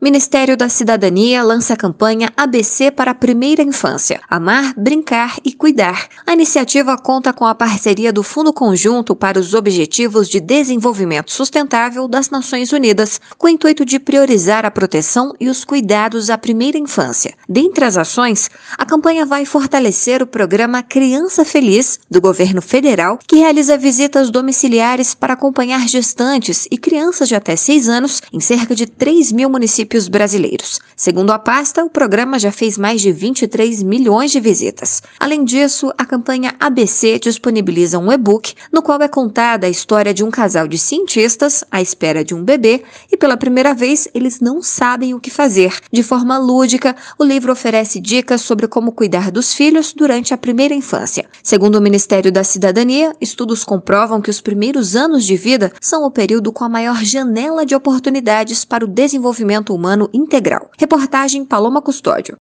Ministério da Cidadania lança a campanha ABC para a Primeira Infância: Amar, Brincar e Cuidar. A iniciativa conta com a parceria do Fundo Conjunto para os Objetivos de Desenvolvimento Sustentável das Nações Unidas, com o intuito de priorizar a proteção e os cuidados à primeira infância. Dentre as ações, a campanha vai fortalecer o programa Criança Feliz do governo federal, que realiza visitas domiciliares para acompanhar gestantes e crianças de até 6 anos em cerca de 3 mil municípios municípios brasileiros. Segundo a pasta, o programa já fez mais de 23 milhões de visitas. Além disso, a campanha ABC disponibiliza um e-book no qual é contada a história de um casal de cientistas à espera de um bebê pela primeira vez eles não sabem o que fazer. De forma lúdica, o livro oferece dicas sobre como cuidar dos filhos durante a primeira infância. Segundo o Ministério da Cidadania, estudos comprovam que os primeiros anos de vida são o período com a maior janela de oportunidades para o desenvolvimento humano integral. Reportagem Paloma Custódio.